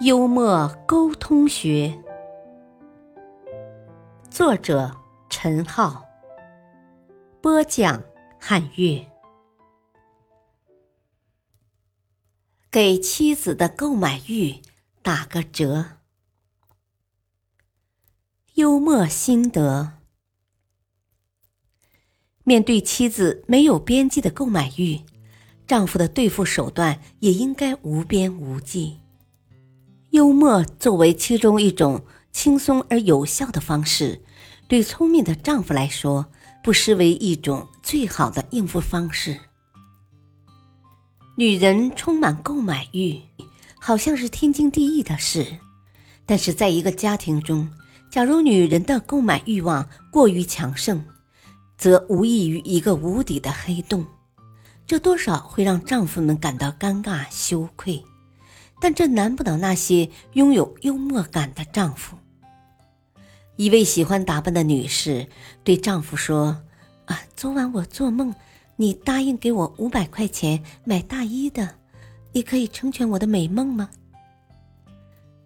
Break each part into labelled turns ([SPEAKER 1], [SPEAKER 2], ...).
[SPEAKER 1] 幽默沟通学，作者。陈浩播讲，汉乐给妻子的购买欲打个折。幽默心得：面对妻子没有边际的购买欲，丈夫的对付手段也应该无边无际。幽默作为其中一种轻松而有效的方式。对聪明的丈夫来说，不失为一种最好的应付方式。女人充满购买欲，好像是天经地义的事，但是在一个家庭中，假如女人的购买欲望过于强盛，则无异于一个无底的黑洞，这多少会让丈夫们感到尴尬羞愧。但这难不倒那些拥有幽默感的丈夫。一位喜欢打扮的女士对丈夫说：“啊，昨晚我做梦，你答应给我五百块钱买大衣的，你可以成全我的美梦吗？”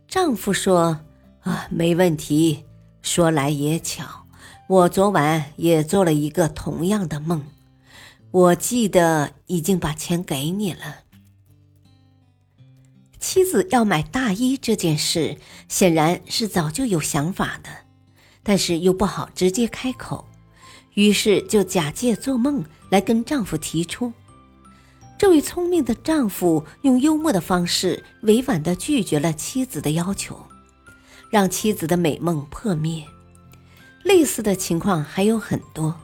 [SPEAKER 1] 丈夫说：“啊，没问题。说来也巧，我昨晚也做了一个同样的梦，我记得已经把钱给你了。”妻子要买大衣这件事，显然是早就有想法的。但是又不好直接开口，于是就假借做梦来跟丈夫提出。这位聪明的丈夫用幽默的方式委婉地拒绝了妻子的要求，让妻子的美梦破灭。类似的情况还有很多。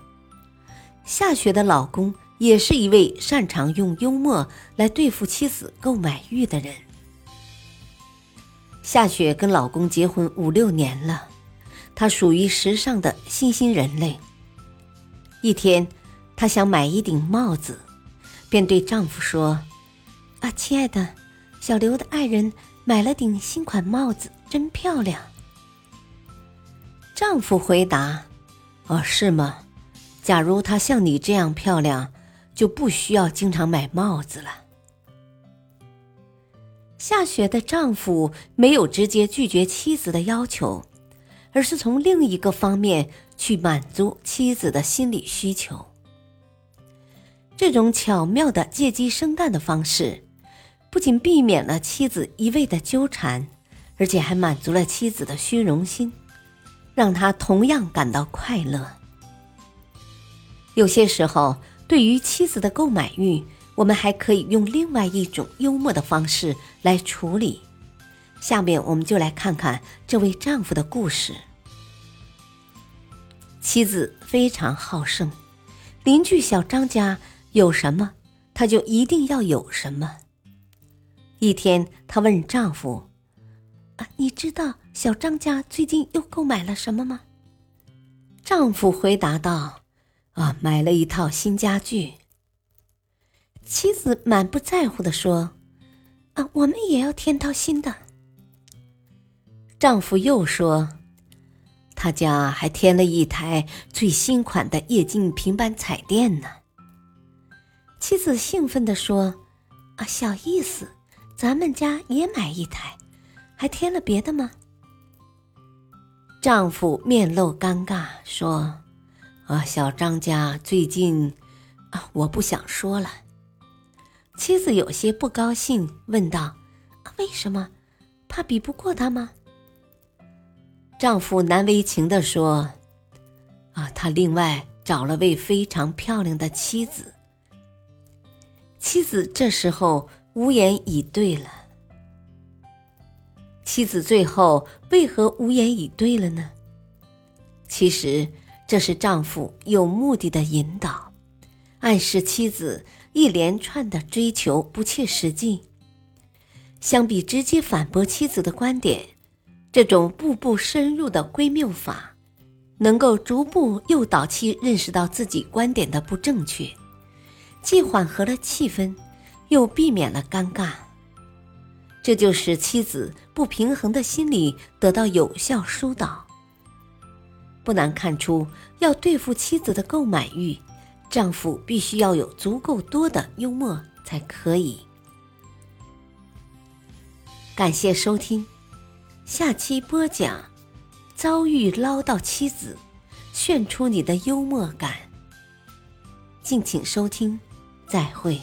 [SPEAKER 1] 夏雪的老公也是一位擅长用幽默来对付妻子购买欲的人。夏雪跟老公结婚五六年了。她属于时尚的新兴人类。一天，她想买一顶帽子，便对丈夫说：“啊，亲爱的，小刘的爱人买了顶新款帽子，真漂亮。”丈夫回答：“哦，是吗？假如她像你这样漂亮，就不需要经常买帽子了。”夏雪的丈夫没有直接拒绝妻子的要求。而是从另一个方面去满足妻子的心理需求。这种巧妙的借鸡生蛋的方式，不仅避免了妻子一味的纠缠，而且还满足了妻子的虚荣心，让她同样感到快乐。有些时候，对于妻子的购买欲，我们还可以用另外一种幽默的方式来处理。下面我们就来看看这位丈夫的故事。妻子非常好胜，邻居小张家有什么，他就一定要有什么。一天，她问丈夫：“啊，你知道小张家最近又购买了什么吗？”丈夫回答道：“啊，买了一套新家具。”妻子满不在乎的说：“啊，我们也要添套新的。”丈夫又说：“他家还添了一台最新款的液晶平板彩电呢。”妻子兴奋地说：“啊，小意思，咱们家也买一台，还添了别的吗？”丈夫面露尴尬说：“啊，小张家最近……啊，我不想说了。”妻子有些不高兴，问道：“为什么？怕比不过他吗？”丈夫难为情地说：“啊，他另外找了位非常漂亮的妻子。”妻子这时候无言以对了。妻子最后为何无言以对了呢？其实这是丈夫有目的的引导，暗示妻子一连串的追求不切实际。相比直接反驳妻子的观点。这种步步深入的归谬法，能够逐步诱导其认识到自己观点的不正确，既缓和了气氛，又避免了尴尬。这就使妻子不平衡的心理得到有效疏导。不难看出，要对付妻子的购买欲，丈夫必须要有足够多的幽默才可以。感谢收听，下期播讲：遭遇唠叨妻子，炫出你的幽默感。敬请收听，再会。